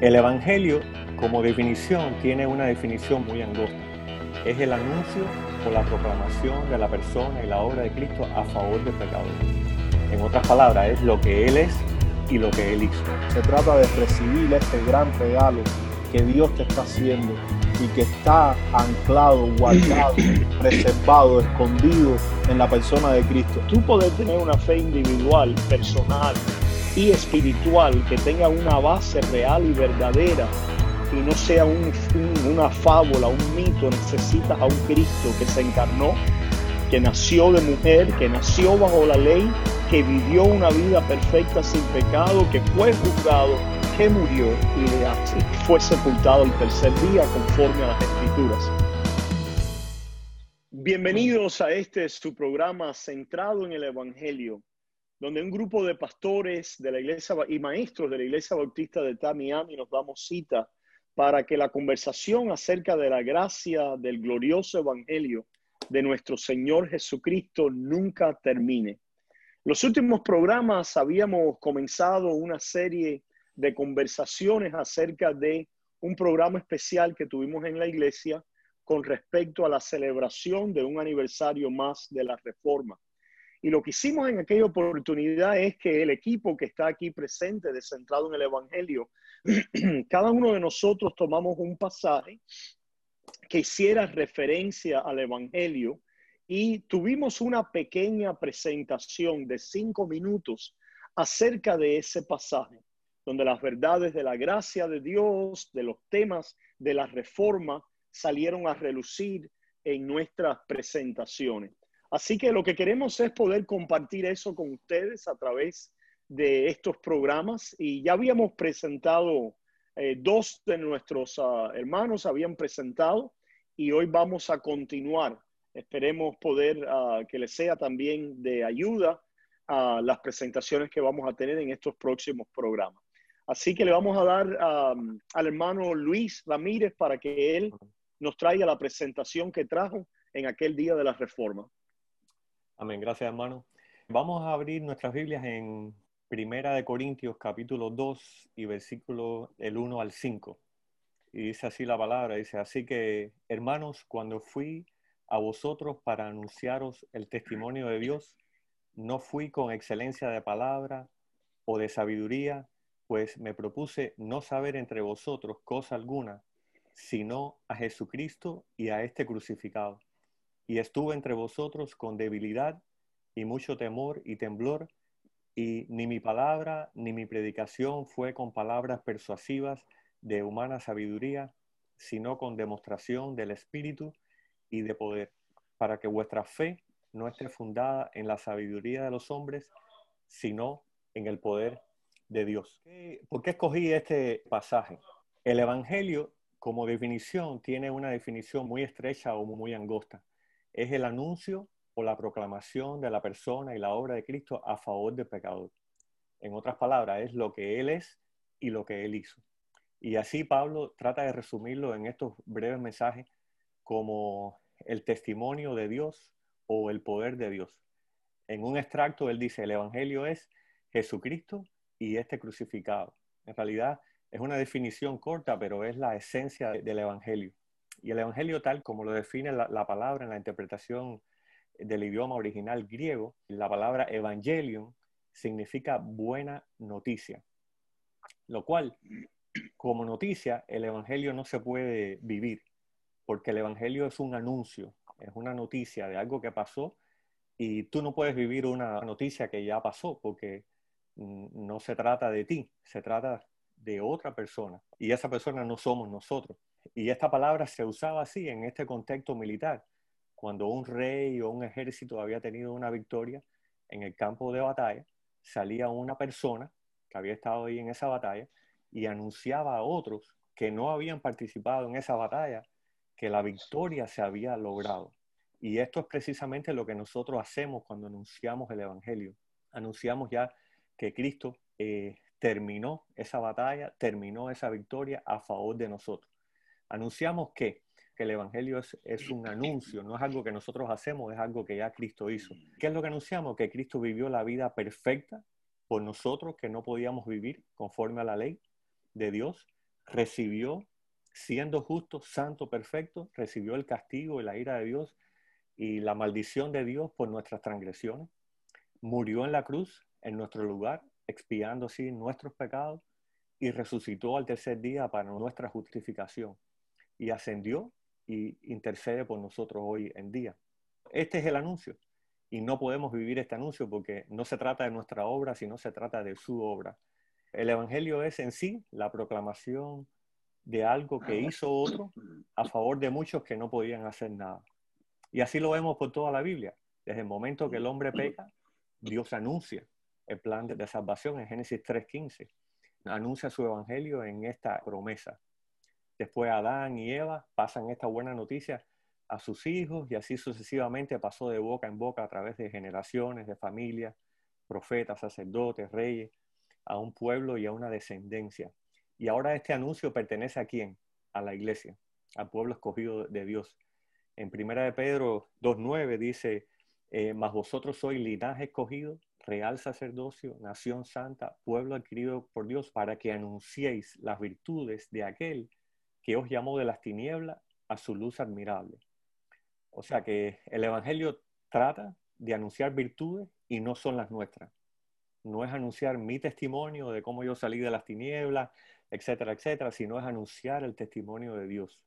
El Evangelio, como definición, tiene una definición muy angosta. Es el anuncio o la proclamación de la persona y la obra de Cristo a favor del pecador. En otras palabras, es lo que Él es y lo que Él hizo. Se trata de recibir este gran regalo que Dios te está haciendo y que está anclado, guardado, preservado, escondido en la persona de Cristo. Tú poder tener una fe individual, personal y espiritual que tenga una base real y verdadera y no sea un, una fábula, un mito, necesitas a un Cristo que se encarnó, que nació de mujer, que nació bajo la ley, que vivió una vida perfecta sin pecado, que fue juzgado, que murió y así fue sepultado el tercer día conforme a las escrituras. Bienvenidos a este su programa centrado en el Evangelio, donde un grupo de pastores de la iglesia y maestros de la iglesia bautista de Tamiami nos damos cita para que la conversación acerca de la gracia del glorioso Evangelio de nuestro Señor Jesucristo nunca termine. Los últimos programas habíamos comenzado una serie de conversaciones acerca de un programa especial que tuvimos en la iglesia con respecto a la celebración de un aniversario más de la reforma. Y lo que hicimos en aquella oportunidad es que el equipo que está aquí presente, descentrado en el Evangelio, cada uno de nosotros tomamos un pasaje que hiciera referencia al Evangelio y tuvimos una pequeña presentación de cinco minutos acerca de ese pasaje, donde las verdades de la gracia de Dios, de los temas de la reforma, salieron a relucir en nuestras presentaciones. Así que lo que queremos es poder compartir eso con ustedes a través de estos programas y ya habíamos presentado, eh, dos de nuestros ah, hermanos habían presentado y hoy vamos a continuar Esperemos poder ah, que les sea también de ayuda a las presentaciones que vamos a tener en estos próximos programas. Así que le vamos a dar al hermano Luis Ramírez para que él nos traiga la presentación que trajo en aquel día de la reforma. Amén, gracias hermano. Vamos a abrir nuestras Biblias en Primera de Corintios capítulo 2 y versículo el 1 al 5. Y dice así la palabra, dice, así que hermanos, cuando fui a vosotros para anunciaros el testimonio de Dios. No fui con excelencia de palabra o de sabiduría, pues me propuse no saber entre vosotros cosa alguna, sino a Jesucristo y a este crucificado. Y estuve entre vosotros con debilidad y mucho temor y temblor, y ni mi palabra ni mi predicación fue con palabras persuasivas de humana sabiduría, sino con demostración del Espíritu y de poder, para que vuestra fe no esté fundada en la sabiduría de los hombres, sino en el poder de Dios. ¿Por qué escogí este pasaje? El Evangelio, como definición, tiene una definición muy estrecha o muy angosta. Es el anuncio o la proclamación de la persona y la obra de Cristo a favor del pecador. En otras palabras, es lo que Él es y lo que Él hizo. Y así Pablo trata de resumirlo en estos breves mensajes como el testimonio de Dios o el poder de Dios. En un extracto él dice, el Evangelio es Jesucristo y este crucificado. En realidad es una definición corta, pero es la esencia del Evangelio. Y el Evangelio tal como lo define la, la palabra en la interpretación del idioma original griego, la palabra evangelion significa buena noticia, lo cual, como noticia, el Evangelio no se puede vivir porque el Evangelio es un anuncio, es una noticia de algo que pasó y tú no puedes vivir una noticia que ya pasó porque no se trata de ti, se trata de otra persona y esa persona no somos nosotros. Y esta palabra se usaba así en este contexto militar, cuando un rey o un ejército había tenido una victoria en el campo de batalla, salía una persona que había estado ahí en esa batalla y anunciaba a otros que no habían participado en esa batalla que la victoria se había logrado. Y esto es precisamente lo que nosotros hacemos cuando anunciamos el Evangelio. Anunciamos ya que Cristo eh, terminó esa batalla, terminó esa victoria a favor de nosotros. Anunciamos que, que el Evangelio es, es, un anuncio, no es algo que nosotros hacemos, es algo que ya Cristo hizo. ¿Qué es lo que anunciamos? Que Cristo vivió la vida perfecta por nosotros que no podíamos vivir conforme a la ley de Dios, recibió, siendo justo, santo, perfecto, recibió el castigo y la ira de Dios y la maldición de Dios por nuestras transgresiones. Murió en la cruz en nuestro lugar, expiando así nuestros pecados y resucitó al tercer día para nuestra justificación y ascendió y intercede por nosotros hoy en día. Este es el anuncio y no podemos vivir este anuncio porque no se trata de nuestra obra, sino se trata de su obra. El Evangelio es en sí la proclamación de algo que hizo otro a favor de muchos que no podían hacer nada. Y así lo vemos por toda la Biblia. Desde el momento que el hombre peca, Dios anuncia el plan de, salvación en Génesis 3.15. Anuncia su Evangelio en esta promesa. Después Adán y Eva pasan esta buena noticia a sus hijos y así sucesivamente pasó de boca en boca a través de generaciones, de familias, profetas, sacerdotes, reyes, a un pueblo y a una descendencia. Y ahora este anuncio pertenece a quién? A la iglesia, al pueblo escogido de Dios. En primera de Pedro 2.9 dice, eh, mas vosotros sois linaje escogido, real sacerdocio, nación santa, pueblo adquirido por Dios, para que anunciéis las virtudes de aquel que os llamó de las tinieblas a su luz admirable. O sea que el Evangelio trata de anunciar virtudes y no son las nuestras. No es anunciar mi testimonio de cómo yo salí de las tinieblas, etcétera, etcétera, sino es anunciar el testimonio de Dios.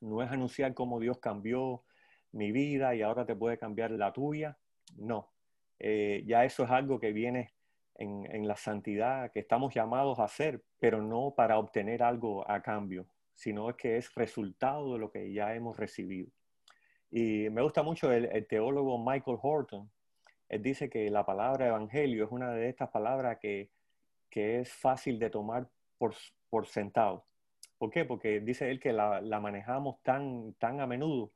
No es anunciar cómo Dios cambió mi vida y ahora te puede cambiar la tuya. No. Eh, ya eso es algo que viene en, la santidad que estamos llamados a hacer, pero no para obtener algo a cambio, sino es que es resultado de lo que ya hemos recibido. Y me gusta mucho el, teólogo Michael Horton. Él dice que la palabra evangelio es una de estas palabras que, que es fácil de tomar por, por, sentado. ¿Por qué? Porque dice él que la, la, manejamos tan, tan a menudo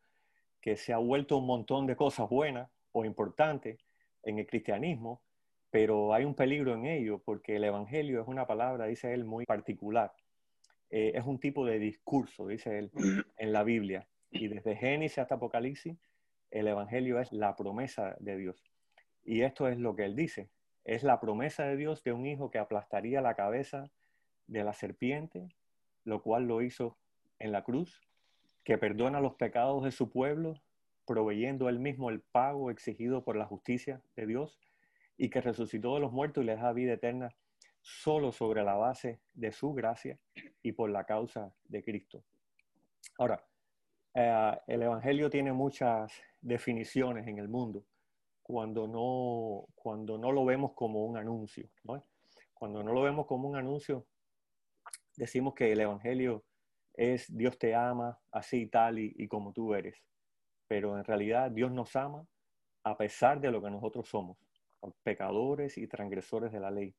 que se ha vuelto un montón de cosas buenas o importantes en el cristianismo, pero hay un peligro en ello porque el evangelio es una palabra, dice él, muy particular. Eh, es un tipo de discurso, dice él, en la Biblia y desde Génesis hasta Apocalipsis, el Evangelio es la promesa de Dios. Y esto es lo que él dice. Es la promesa de Dios de un hijo que aplastaría la cabeza de la serpiente, lo cual lo hizo en la cruz, que perdona los pecados de su pueblo, proveyendo él mismo el pago exigido por la justicia de Dios, y que resucitó de los muertos y les da vida eterna solo sobre la base de su gracia y por la causa de Cristo. Ahora, eh, el Evangelio tiene muchas definiciones en el mundo cuando no, cuando no lo vemos como un anuncio. Cuando no lo vemos como un anuncio, decimos que el Evangelio es Dios te ama así tal y, y como tú eres. Pero en realidad Dios nos ama a pesar de lo que nosotros somos, pecadores y transgresores de la ley.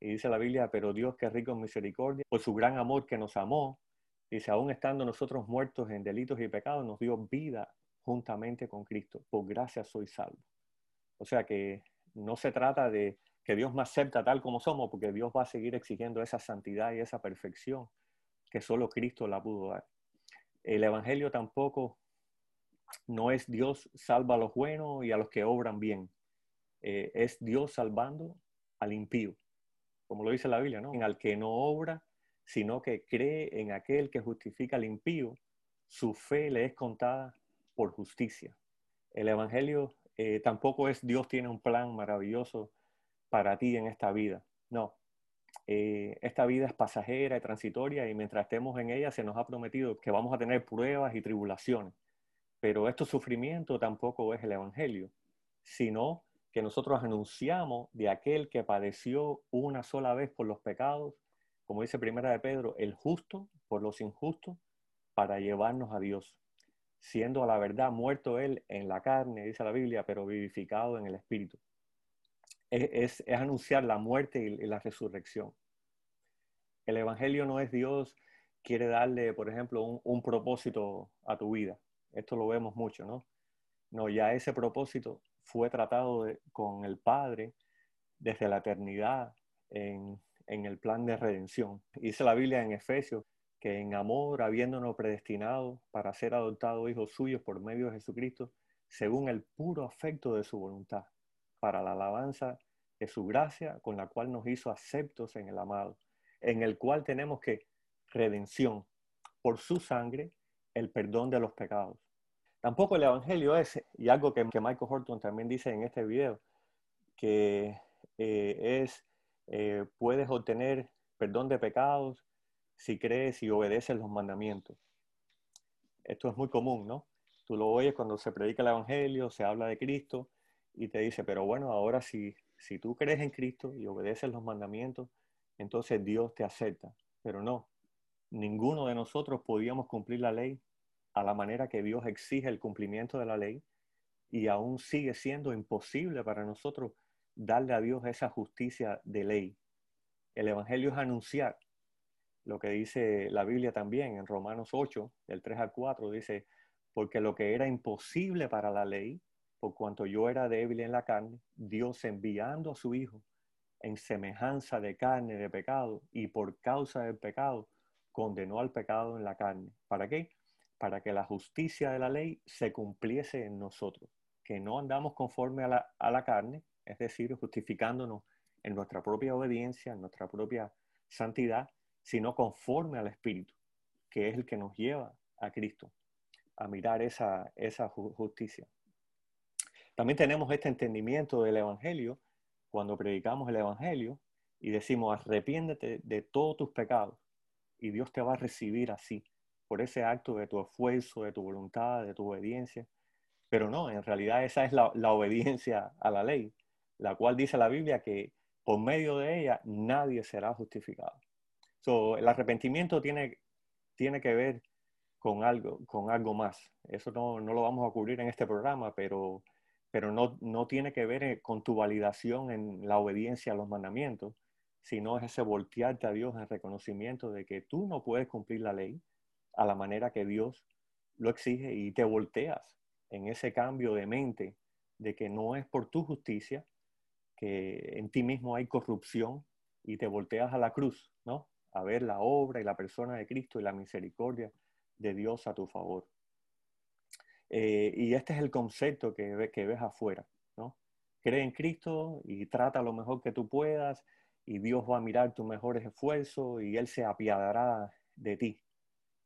Y dice la Biblia, pero Dios que es rico en misericordia, por su gran amor que nos amó, Dice, aún estando nosotros muertos en delitos y pecados, nos dio vida juntamente con Cristo. Por gracia soy salvo. O sea que no se trata de que Dios me acepta tal como somos, porque Dios va a seguir exigiendo esa santidad y esa perfección que solo Cristo la pudo dar. El Evangelio tampoco no es Dios salva a los buenos y a los que obran bien. Eh, es Dios salvando al impío, como lo dice la Biblia, ¿no? En al que no obra sino que cree en aquel que justifica al impío, su fe le es contada por justicia. El Evangelio eh, tampoco es Dios tiene un plan maravilloso para ti en esta vida. No, eh, esta vida es pasajera y transitoria y mientras estemos en ella se nos ha prometido que vamos a tener pruebas y tribulaciones. Pero este sufrimiento tampoco es el Evangelio, sino que nosotros anunciamos de aquel que padeció una sola vez por los pecados como dice Primera de Pedro, el justo por los injustos para llevarnos a Dios, siendo a la verdad muerto él en la carne, dice la Biblia, pero vivificado en el Espíritu. Es, anunciar la muerte y, la resurrección. El Evangelio no es Dios quiere darle, por ejemplo, un, propósito a tu vida. Esto lo vemos mucho, ¿no? No, ya ese propósito fue tratado con el Padre desde la eternidad en el plan de redención. Dice la Biblia en Efesios que en amor, habiéndonos predestinado para ser adoptados hijos suyos por medio de Jesucristo, según el puro afecto de su voluntad, para la alabanza de su gracia, con la cual nos hizo aceptos en el amado, en el cual tenemos que redención, por su sangre, el perdón de los pecados. Tampoco el Evangelio es, y algo que, Michael Horton también dice en este video, que eh, es, eh, puedes obtener perdón de pecados si crees y obedeces los mandamientos. Esto es muy común, ¿no? Tú lo oyes cuando se predica el Evangelio, se habla de Cristo y te dice, pero bueno, ahora si, si tú crees en Cristo y obedeces los mandamientos, entonces Dios te acepta. Pero no, ninguno de nosotros podíamos cumplir la ley a la manera que Dios exige el cumplimiento de la ley y aún sigue siendo imposible para nosotros darle a Dios esa justicia de ley. El Evangelio es anunciar lo que dice la Biblia también en Romanos 8, del 3 al 4, dice, porque lo que era imposible para la ley, por cuanto yo era débil en la carne, Dios enviando a su Hijo en semejanza de carne de pecado y por causa del pecado, condenó al pecado en la carne. ¿Para qué? Para que la justicia de la ley se cumpliese en nosotros, que no andamos conforme a la, a la carne, es decir, justificándonos en nuestra propia obediencia, en nuestra propia santidad, sino conforme al Espíritu, que es el que nos lleva a Cristo, a mirar esa, esa justicia. También tenemos este entendimiento del Evangelio cuando predicamos el Evangelio y decimos, arrepiéndete de todos tus pecados y Dios te va a recibir así, por ese acto de tu esfuerzo, de tu voluntad, de tu obediencia. Pero no, en realidad esa es la, obediencia a la ley, la cual dice la Biblia que por medio de ella nadie será justificado. So, el arrepentimiento tiene, tiene que ver con algo, con algo más. Eso no, no lo vamos a cubrir en este programa, pero, pero no, no tiene que ver eh, con tu validación en la obediencia a los mandamientos, sino es ese voltearte a Dios en reconocimiento de que tú no puedes cumplir la ley a la manera que Dios lo exige y te volteas en ese cambio de mente de que no es por tu justicia, que en ti mismo hay corrupción y te volteas a la cruz, ¿no? A ver la obra y la persona de Cristo y la misericordia de Dios a tu favor. Eh, y este es el concepto que, que ves afuera, ¿no? Cree en Cristo y trata lo mejor que tú puedas y Dios va a mirar tus mejores esfuerzos y Él se apiadará de ti.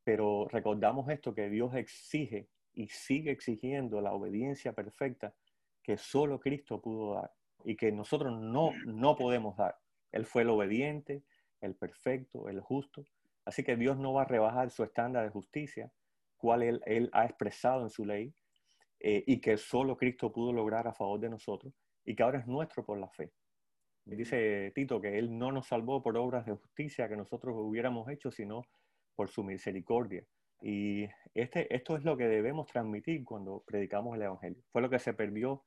Pero recordamos esto, que Dios exige y sigue exigiendo la obediencia perfecta que solo Cristo pudo dar y que nosotros no, no podemos dar. Él fue el obediente, el perfecto, el justo. Así que Dios no va a rebajar su estándar de justicia, cual Él, él ha expresado en su ley, eh, y que solo Cristo pudo lograr a favor de nosotros, y que ahora es nuestro por la fe. Dice Tito que Él no nos salvó por obras de justicia que nosotros hubiéramos hecho, sino por su misericordia. Y este, esto es lo que debemos transmitir cuando predicamos el Evangelio. Fue lo que se perdió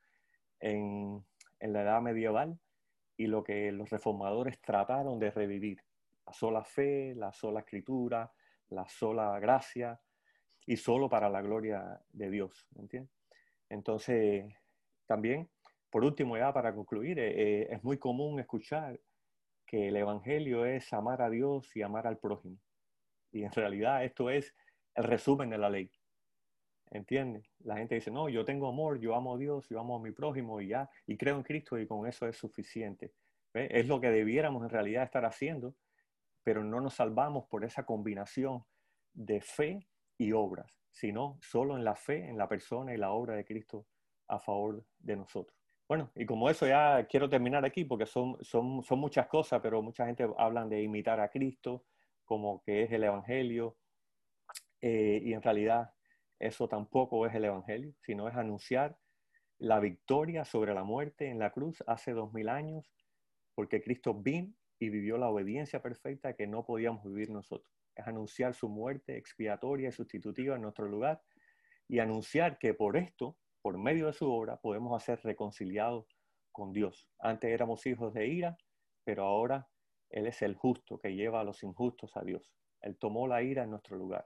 en, en la edad medieval y lo que los reformadores trataron de revivir. La sola fe, la sola escritura, la sola gracia y solo para la gloria de Dios. ¿entiendes? Entonces, también por último, ya para concluir, eh, eh, es muy común escuchar que el Evangelio es amar a Dios y amar al prójimo. Y en realidad esto es el resumen de la ley. ¿Entiendes? La gente dice, no, yo tengo amor, yo amo a Dios, yo amo a mi prójimo y ya, y creo en Cristo y con eso es suficiente. Es lo que debiéramos en realidad estar haciendo, pero no nos salvamos por esa combinación de fe y obras, sino solo en la fe, en la persona y la obra de Cristo a favor de nosotros. Bueno, y como eso ya quiero terminar aquí porque son, son, son muchas cosas, pero mucha gente habla de imitar a Cristo, como que es el Evangelio, eh, y en realidad eso tampoco es el Evangelio, sino es anunciar la victoria sobre la muerte en la cruz hace dos mil años, porque Cristo vino y vivió la obediencia perfecta que no podíamos vivir nosotros. Es anunciar su muerte expiatoria y sustitutiva en nuestro lugar y anunciar que por esto por medio de su obra podemos ser reconciliados con Dios. Antes éramos hijos de ira, pero ahora Él es el justo que lleva a los injustos a Dios. Él tomó la ira en nuestro lugar.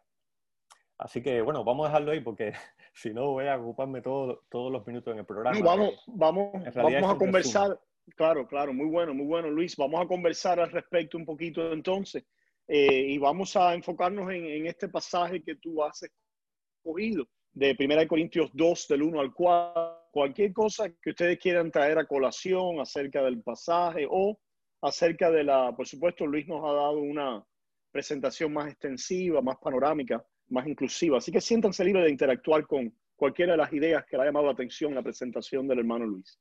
Así que bueno, vamos a dejarlo ahí porque si no voy a ocuparme todos los minutos en el programa. vamos, vamos, vamos a conversar. Claro, claro, muy bueno, muy bueno, Luis. Vamos a conversar al respecto un poquito entonces eh, y vamos a enfocarnos en, en, este pasaje que tú has escogido de 1 Corintios 2, del 1 al 4, cualquier cosa que ustedes quieran traer a colación acerca del pasaje o acerca de la, por supuesto, Luis nos ha dado una, presentación más extensiva, más panorámica, más inclusiva. Así que siéntanse libres de interactuar con cualquiera de las ideas que le ha llamado la atención la presentación del hermano Luis.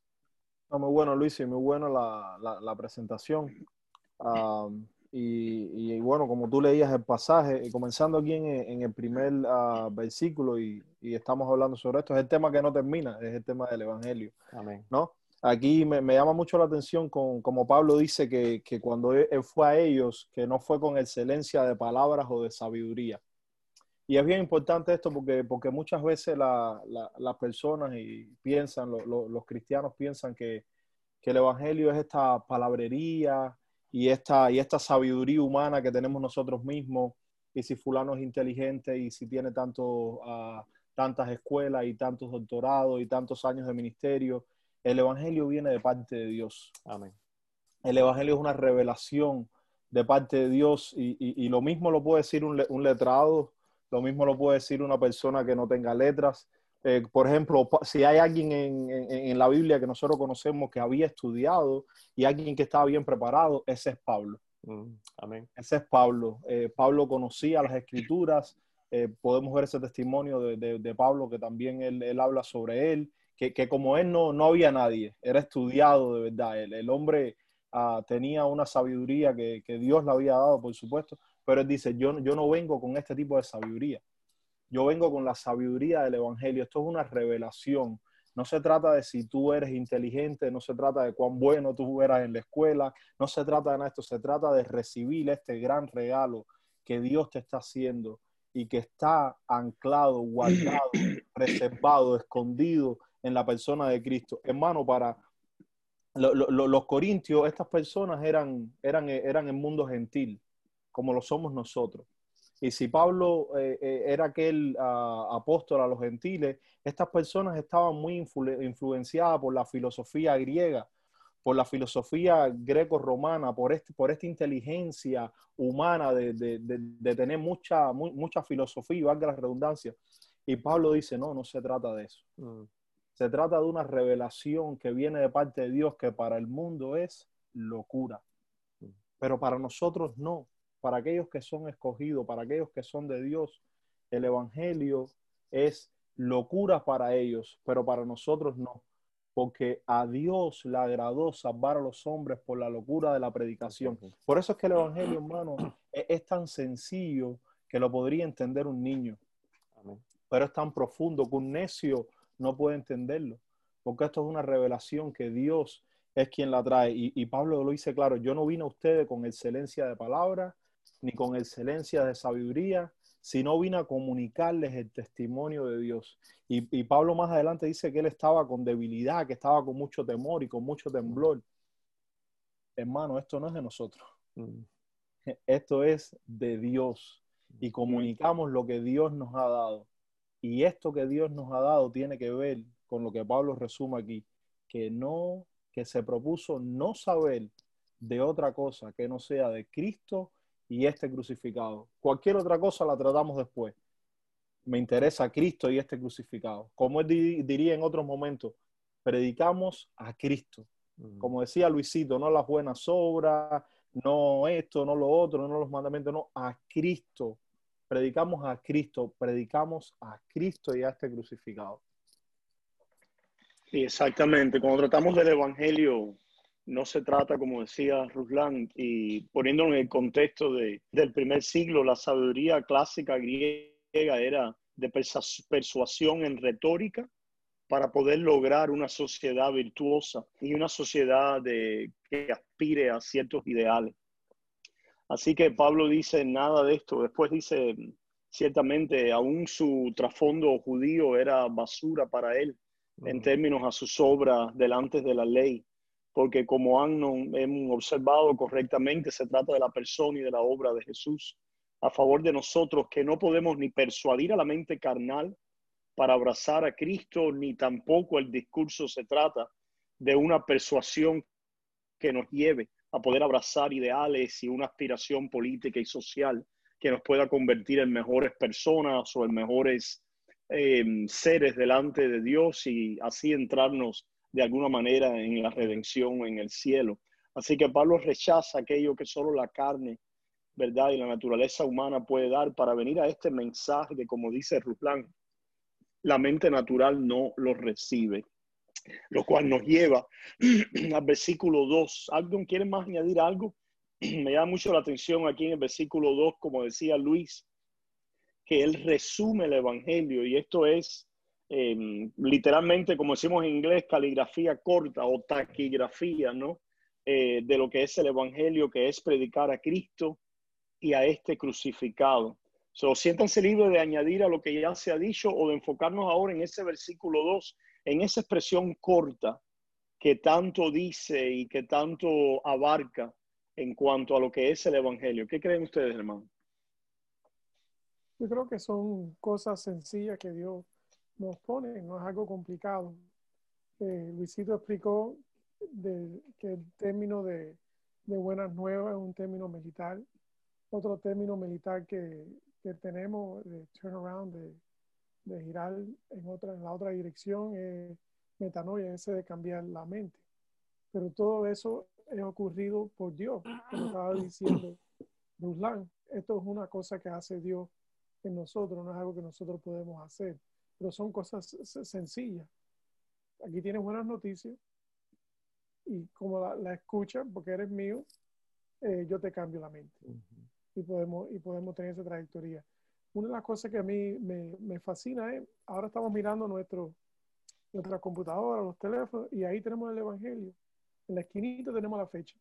muy bueno, Luis, y muy buena la, presentación. y, bueno, como tú leías el pasaje, comenzando aquí en, el primer ah, versículo, y, estamos hablando sobre esto, es el tema que no termina, es el tema del Evangelio. Amén. ¿no? Aquí me, llama mucho la atención como Pablo dice que, que cuando él, fue a ellos, que no fue con excelencia de palabras o de sabiduría, y es bien importante esto porque, porque muchas veces las personas y piensan, los cristianos piensan que, el Evangelio es esta palabrería y esta, y esta sabiduría humana que tenemos nosotros mismos. Y si fulano es inteligente y si tiene tanto, ah, tantas escuelas y tantos doctorados y tantos años de ministerio, el Evangelio viene de parte de Dios. Amén. El Evangelio es una revelación de parte de Dios y, lo mismo lo puede decir un, un letrado lo mismo lo puede decir una persona que no tenga letras. Eh, por ejemplo, si hay alguien en, la Biblia que nosotros conocemos que había estudiado y alguien que estaba bien preparado, ese es Pablo. Mm, amén. Ese es Pablo. Eh, Pablo conocía las escrituras. Eh, podemos ver ese testimonio de, Pablo que también él, habla sobre él, que, como él no, no había nadie, era estudiado de verdad. El, hombre ah, tenía una sabiduría que, que Dios le había dado, por supuesto, pero él dice, yo, yo no vengo con este tipo de sabiduría. Yo vengo con la sabiduría del Evangelio. Esto es una revelación. No se trata de si tú eres inteligente, no se trata de cuán bueno tú eras en la escuela, no se trata de esto, se trata de recibir este gran regalo que Dios te está haciendo y que está anclado, guardado, reservado, escondido en la persona de Cristo. Hermano, para los corintios, estas personas eran, eran, eran el mundo gentil como lo somos nosotros. Y si Pablo eh, eh, era aquel ah, apóstol a los gentiles, estas personas estaban muy influenciadas por la filosofía griega, por la filosofía greco-romana, por, este, por esta inteligencia humana de, de, tener mucha, mucha filosofía, valga la redundancia. Y Pablo dice, no, no se trata de eso. Mm. Se trata de una revelación que viene de parte de Dios que para el mundo es locura. Pero para nosotros no. Para aquellos que son escogidos, para aquellos que son de Dios, el Evangelio es locura para ellos, pero para nosotros no, porque a Dios le agradó salvar a los hombres por la locura de la predicación. Por eso es que el Evangelio, hermano, e-, es, tan sencillo que lo podría entender un niño, pero es tan profundo que un necio no puede entenderlo, porque esto es una revelación que Dios es quien la trae. Y, y Pablo lo dice claro, yo no vine a ustedes con excelencia de palabra, ni con excelencia de sabiduría, sino vino a comunicarles el testimonio de Dios. Y, Pablo más adelante dice que él estaba con debilidad, que estaba con mucho temor y con mucho temblor. Hermano, esto no es de nosotros. Mm. Esto es de Dios. Y comunicamos lo que Dios nos ha dado. Y esto que Dios nos ha dado tiene que ver con lo que Pablo resume aquí, que no, que se propuso no saber de otra cosa que no sea de Cristo y este crucificado. Cualquier otra cosa la tratamos después. Me interesa Cristo y este crucificado. Como él diría en otros momentos, predicamos a Cristo. Como decía Luisito, no las buenas obras, no esto, no lo otro, no los mandamientos, no, a Cristo. Predicamos a Cristo, predicamos a Cristo y a este crucificado. Sí, exactamente. Cuando tratamos del Evangelio, no se trata, como decía Ruslan, y poniéndolo en el contexto de, del primer siglo, la sabiduría clásica griega era de persuasión en retórica para poder lograr una sociedad virtuosa y una sociedad de, que aspire a ciertos ideales. Así que Pablo dice nada de esto. Después dice, ciertamente, aún su trasfondo judío era basura para él en términos a sus obras delante de la ley porque como han hemos observado correctamente, se trata de la persona y de la obra de Jesús a favor de nosotros, que no podemos ni persuadir a la mente carnal para abrazar a Cristo, ni tampoco el discurso se trata de una persuasión que nos lleve a poder abrazar ideales y una aspiración política y social que nos pueda convertir en mejores personas o en mejores eh, seres delante de Dios y así entrarnos de alguna manera en la redención en el cielo. Así que Pablo rechaza aquello que solo la carne ¿verdad? Y la naturaleza humana puede dar para venir a este mensaje que, como dice Ruslan, la mente natural no lo recibe. Lo cual nos lleva al versículo 2. ¿Alguien quiere más añadir algo? Me llama mucho la atención aquí en el versículo 2, como decía Luis, que él resume el Evangelio y esto es em, literalmente, como decimos en inglés, caligrafía corta o taquigrafía, ¿no? Eh, de lo que es el Evangelio, que es predicar a Cristo y a este crucificado. So, siéntanse libres de añadir a lo que ya se ha dicho o de enfocarnos ahora en ese versículo 2, en esa expresión corta que tanto dice y que tanto abarca en cuanto a lo que es el Evangelio. ¿Qué creen ustedes, hermano? Yo creo que son cosas sencillas que Dios nos pone, no es algo complicado. Eh, Luisito explicó de, que el término de, buenas nuevas es un término militar. Otro término militar que, que tenemos de turnaround, de, de girar en, otra, en la otra dirección, es metanoia, ese de cambiar la mente. Pero todo eso es ocurrido por Dios, como estaba diciendo Ruslan. Esto es una cosa que hace Dios en nosotros, no es algo que nosotros podemos hacer, pero son cosas sencillas. Aquí tienes buenas noticias y como la, la escuchas, porque eres mío, eh, yo te cambio la mente y, podemos, y podemos tener esa trayectoria. Una de las cosas que a mí me, me fascina es, ahora estamos mirando nuestro, nuestra computadora, los teléfonos, y ahí tenemos el Evangelio. En la esquinita tenemos la fecha.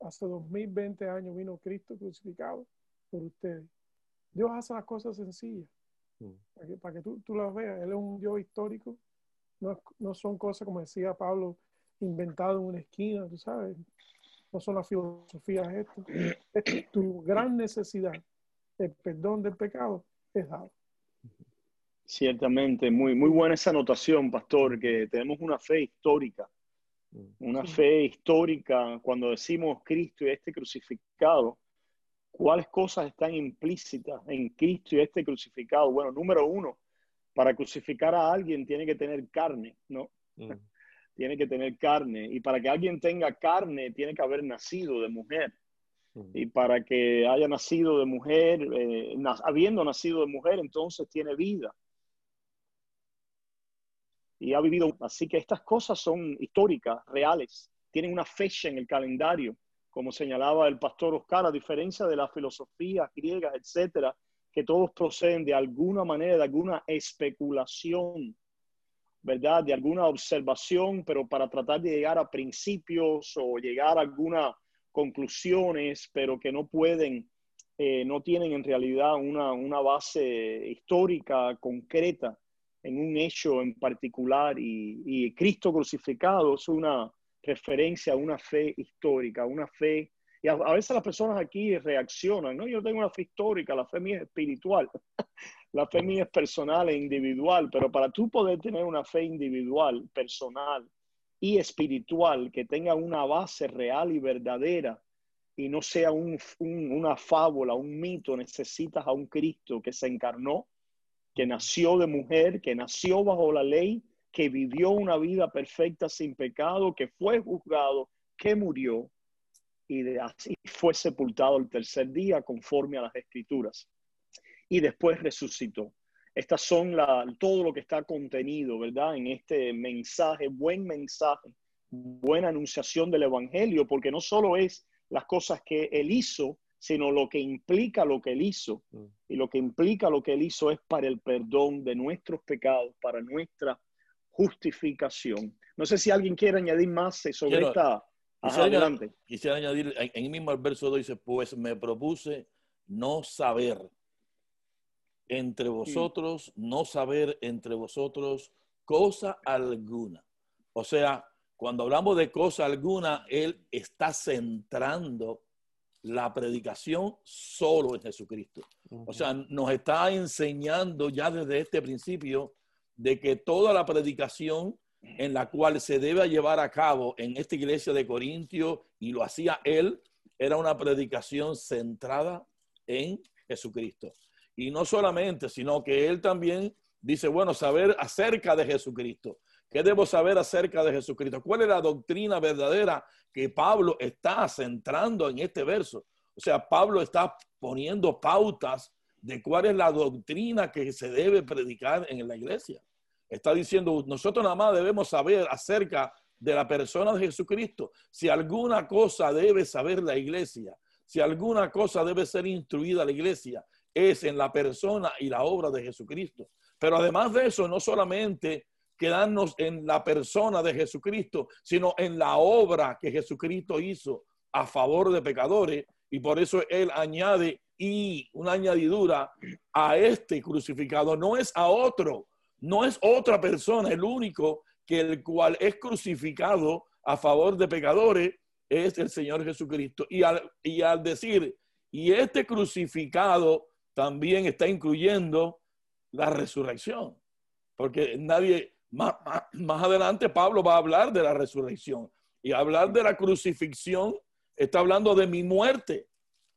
Hace 2020 años vino Cristo crucificado por ustedes. Dios hace las cosas sencillas. Mm. Para que, para que tú, tú, las veas. Él es un Dios histórico. No, no son cosas, como decía Pablo, inventadas en una esquina, tú sabes. No son las filosofías esto. Es tu gran necesidad, el perdón del pecado, es dado. Ciertamente, muy, muy buena esa anotación, pastor, que tenemos una fe histórica. Mm. Una fe histórica cuando decimos Cristo y este crucificado ¿Cuáles cosas están implícitas en Cristo y este crucificado? Bueno, número uno, para crucificar a alguien tiene que tener carne, ¿no? Mm. tiene que tener carne. Y para que alguien tenga carne, tiene que haber nacido de mujer. Y para que haya nacido de mujer, eh, habiendo nacido de mujer, entonces tiene vida. Y ha vivido. Así que estas cosas son históricas, reales. Tienen una fecha en el calendario como señalaba el pastor Oscar, a diferencia de las filosofías griegas, etcétera, que todos proceden de alguna manera, de alguna especulación, ¿verdad? De alguna observación, pero para tratar de llegar a principios o llegar a algunas conclusiones, pero que no pueden, eh, no tienen en realidad una, una base histórica concreta en un hecho en particular. Y, y Cristo crucificado es una, referencia a una fe histórica, una fe, y a, veces las personas aquí reaccionan, ¿no? Yo tengo una fe histórica, la fe mía es espiritual, la fe mía es personal e individual, pero para tú poder tener una fe individual, personal y espiritual que tenga una base real y verdadera, y no sea un, una fábula, un mito, necesitas a un Cristo que se encarnó, que nació de mujer, que nació bajo la ley, que vivió una vida perfecta sin pecado, que fue juzgado, que murió y de así fue sepultado el tercer día conforme a las escrituras. Y después resucitó. Estas son la, todo lo que está contenido, ¿verdad? En este mensaje, buen mensaje, buena anunciación del Evangelio, porque no solo es las cosas que él hizo, sino lo que implica lo que él hizo. Mm. Y lo que implica lo que él hizo es para el perdón de nuestros pecados, para nuestra justificación. No sé si alguien quiere añadir más sobre esta. Quisiera, adelante. quisiera añadir, en el mismo verso 2 dice, pues me propuse no saber entre vosotros, no saber entre vosotros cosa alguna. O sea, cuando hablamos de cosa alguna, él está centrando la predicación solo en Jesucristo. O sea, nos está enseñando ya desde este principio de que toda la predicación en la cual se debe llevar a cabo en esta iglesia de Corintio, y lo hacía él, era una predicación centrada en Jesucristo. Y no solamente, sino que él también dice, bueno, saber acerca de Jesucristo. ¿Qué debo saber acerca de Jesucristo? ¿Cuál es la doctrina verdadera que Pablo está centrando en este verso? O sea, Pablo está poniendo pautas de cuál es la doctrina que se debe predicar en la iglesia. Está diciendo, nosotros nada más debemos saber acerca de la persona de Jesucristo. Si alguna cosa debe saber la iglesia, si alguna cosa debe ser instruida la iglesia, es en la persona y la obra de Jesucristo. Pero además de eso, no solamente quedarnos en la persona de Jesucristo, sino en la obra que Jesucristo hizo a favor de pecadores. Y por eso él añade y una añadidura a este crucificado, no es a otro, no es otra persona, el único que el cual es crucificado a favor de pecadores es el Señor Jesucristo. Y al, y al decir, y este crucificado también está incluyendo la resurrección, porque nadie, más, más, adelante Pablo va a hablar de la resurrección y hablar de la crucifixión está hablando de mi muerte.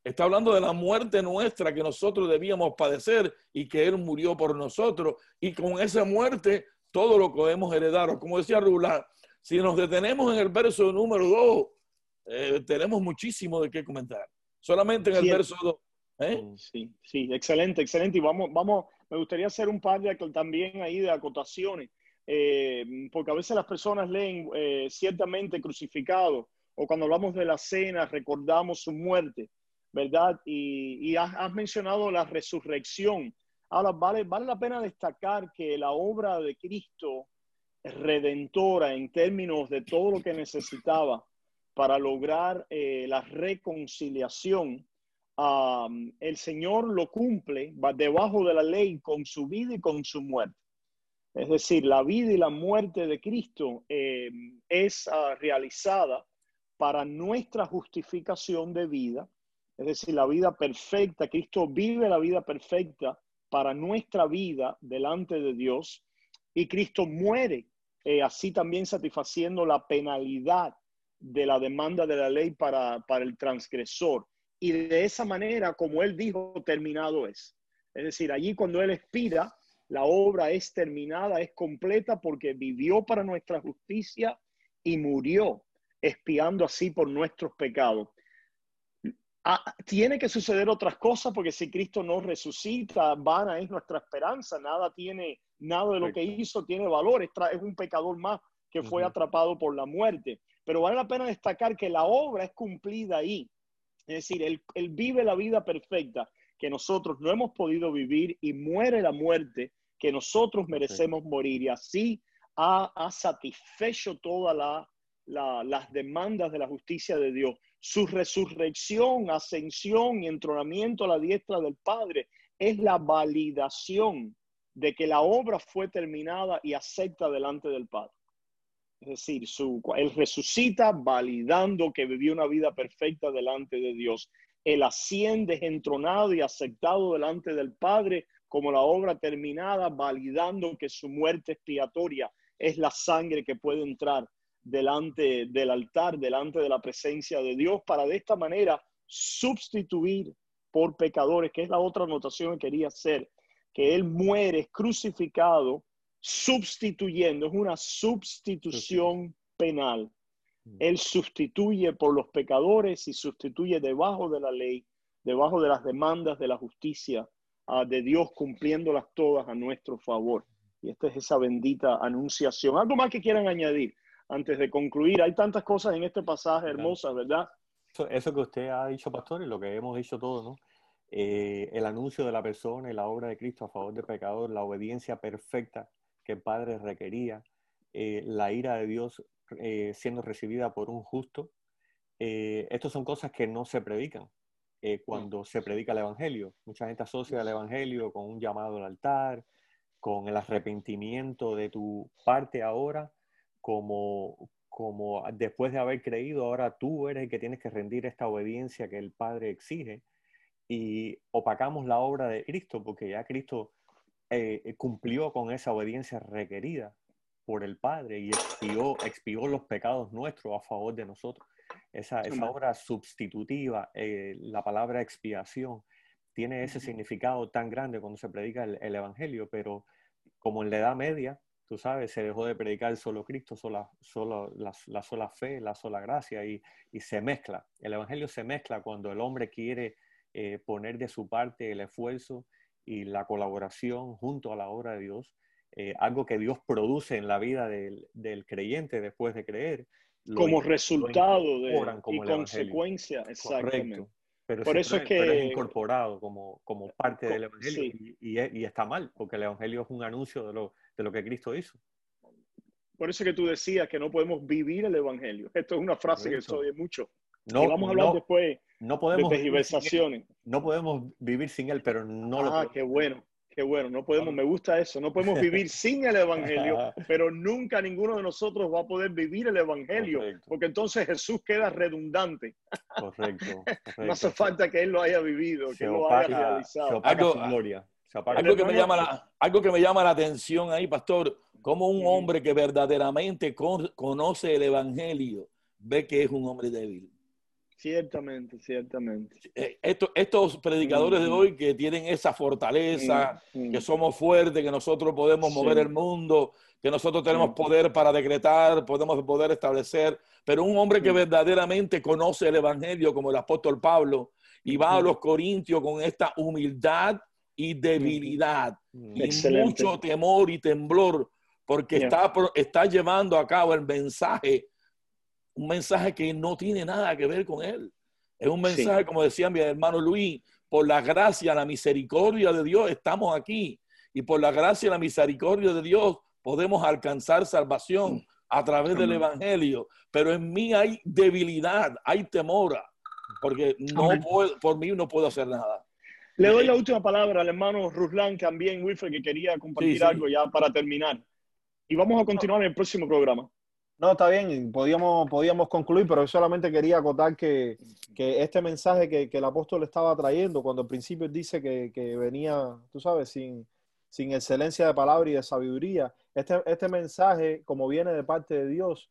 Está hablando de la muerte nuestra que nosotros debíamos padecer y que Él murió por nosotros. Y con esa muerte, todo lo podemos heredar. O como decía Rula, si nos detenemos en el verso número 2, eh, tenemos muchísimo de qué comentar. Solamente en el verso 2. ¿Eh? Sí, sí, excelente, excelente. Y vamos, vamos, me gustaría hacer un par de también ahí de acotaciones, eh, porque a veces las personas leen ciertamente crucificado, o cuando hablamos de la cena recordamos su muerte. ¿verdad? Y, has, mencionado la resurrección. Ahora, vale, vale la pena destacar que la obra de Cristo redentora en términos de todo lo que necesitaba para lograr eh, la reconciliación, el Señor lo cumple va debajo de la ley con su vida y con su muerte. Es decir, la vida y la muerte de Cristo eh, es ah, realizada para nuestra justificación de vida es decir, la vida perfecta. Cristo vive la vida perfecta para nuestra vida delante de Dios y Cristo muere, eh, así también satisfaciendo la penalidad de la demanda de la ley para, para el transgresor. Y de esa manera, como él dijo, terminado es. Es decir, allí cuando él expira, la obra es terminada, es completa porque vivió para nuestra justicia y murió, expiando así por nuestros pecados. Ah, tiene que suceder otras cosas porque si Cristo no resucita, vana es nuestra esperanza, nada tiene, nada de lo que hizo tiene valor, es, es un pecador más que fue atrapado por la muerte. Pero vale la pena destacar que la obra es cumplida ahí. Es decir, él, vive la vida perfecta que nosotros no hemos podido vivir y muere la muerte que nosotros merecemos morir. Y así ha, satisfecho todas las demandas de la justicia de Dios su resurrección, ascensión y entronamiento a la diestra del Padre es la validación de que la obra fue terminada y acepta delante del Padre. Es decir, su, él resucita validando que vivió una vida perfecta delante de Dios. Él asciende entronado y aceptado delante del Padre como la obra terminada, validando que su muerte expiatoria es la sangre que puede entrar delante del altar, delante de la presencia de Dios, para de esta manera sustituir por pecadores, que es la otra anotación que quería hacer, que Él muere crucificado, sustituyendo, es una sustitución penal. Mm. Él sustituye por los pecadores y sustituye debajo de la ley, debajo de las demandas de la justicia ah, de Dios, cumpliéndolas todas a nuestro favor. Y esta es esa bendita anunciación. ¿Algo más que quieran añadir? antes de concluir. Hay tantas cosas en este pasaje hermosas, ¿verdad? Eso, que usted ha dicho, pastor, y lo que hemos dicho todos, ¿no? Eh, el anuncio de la persona y la obra de Cristo a favor del pecador, la obediencia perfecta que el Padre requería, eh, la ira de Dios eh, siendo recibida por un justo. estas son cosas que no se predican cuando se predica el Evangelio. Mucha gente asocia el Evangelio con un llamado al altar, con el arrepentimiento de tu parte ahora, como, como después de haber creído, ahora tú eres el que tienes que rendir esta obediencia que el Padre exige y opacamos la obra de Cristo porque ya Cristo eh, eh, cumplió con esa obediencia requerida por el Padre y expió, expió los pecados nuestros a favor de nosotros. Esa, esa obra sustitutiva, eh, la palabra expiación, tiene ese significado tan grande cuando se predica el, el Evangelio, pero como en la Edad Media, tú sabes, se dejó de predicar solo Cristo, sola, solo, la, sola fe, la sola gracia, y, se mezcla. El Evangelio se mezcla cuando el hombre quiere eh, poner de su parte el esfuerzo y la colaboración junto a la obra de Dios, eh, algo que Dios produce en la vida del, creyente después de creer. Como resultado de, y consecuencia, exactamente. Pero Por eso es que es incorporado como, como parte del Evangelio y, y, está mal, porque el Evangelio es un anuncio de lo, de lo que Cristo hizo. Por eso que tú decías que no podemos vivir el Evangelio. Esto es una frase que estoy mucho. No, vamos a hablar después no podemos de diversaciones. No podemos vivir sin él, pero no lo Ah, qué bueno. Qué bueno, no podemos, me gusta eso, no podemos vivir sin el Evangelio, pero nunca ninguno de nosotros va a poder vivir el Evangelio, porque entonces Jesús queda redundante. Correcto. no hace falta que Él lo haya vivido, que lo haya realizado. Algo, gloria. Algo, que me llama la, algo que me llama la atención ahí, pastor, como un hombre que verdaderamente conoce el Evangelio ve que es un hombre débil. Ciertamente, ciertamente. Eh, estos predicadores de hoy que tienen esa fortaleza, que somos fuertes, que nosotros podemos mover el mundo, que nosotros tenemos poder para decretar, podemos poder establecer, pero un hombre que verdaderamente conoce el Evangelio, como el apóstol Pablo, y va a los Corintios con esta humildad y debilidad, y mucho temor y temblor, porque está, está llevando a cabo el mensaje un mensaje que no tiene nada que ver con él. Es un mensaje, como decía mi hermano Luis, por la gracia, la misericordia de Dios estamos aquí. Y por la gracia y la misericordia de Dios podemos alcanzar salvación a través del Evangelio. Pero en mí hay debilidad, hay temor, porque no por mí no puedo hacer nada. Le doy la última palabra al hermano Ruslan, también Wilfred, que quería compartir algo ya para terminar. Y vamos a continuar en el próximo programa. No, está bien, podíamos, podíamos concluir, pero solamente quería acotar que, este mensaje que, el apóstol estaba trayendo, cuando al principio dice que, venía, tú sabes, sin, sin excelencia de palabra y de sabiduría, este, este mensaje, como viene de parte de Dios,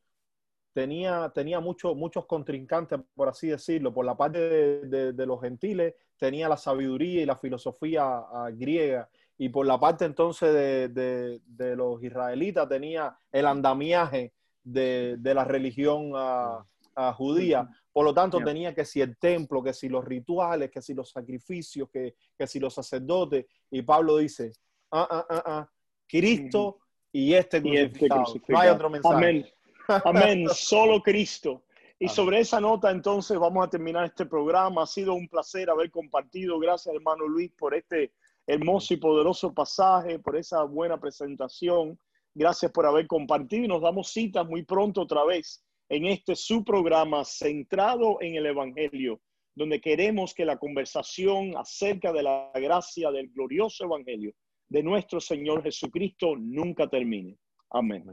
tenía, tenía muchos contrincantes, por así decirlo. Por la parte de, los gentiles tenía la sabiduría y la filosofía ah, griega. Y por la parte entonces de, de los israelitas tenía el andamiaje de, la religión ah, ah, judía. Por lo tanto, tenía que si el templo, que si los rituales, que si los sacrificios, que, que si los sacerdotes. Y Pablo dice, ah, ah, ah, ah Cristo y este, este crucificado. No hay otro mensaje. Amén. Amén. Solo Cristo. Y sobre esa nota, entonces, vamos a terminar este programa. Ha sido un placer haber compartido. Gracias, hermano Luis, por este hermoso y poderoso pasaje, por esa buena presentación. Gracias por haber compartido y nos damos cita muy pronto otra vez en este su programa centrado en el Evangelio, donde queremos que la conversación acerca de la gracia del glorioso Evangelio de nuestro Señor Jesucristo nunca termine. Amén.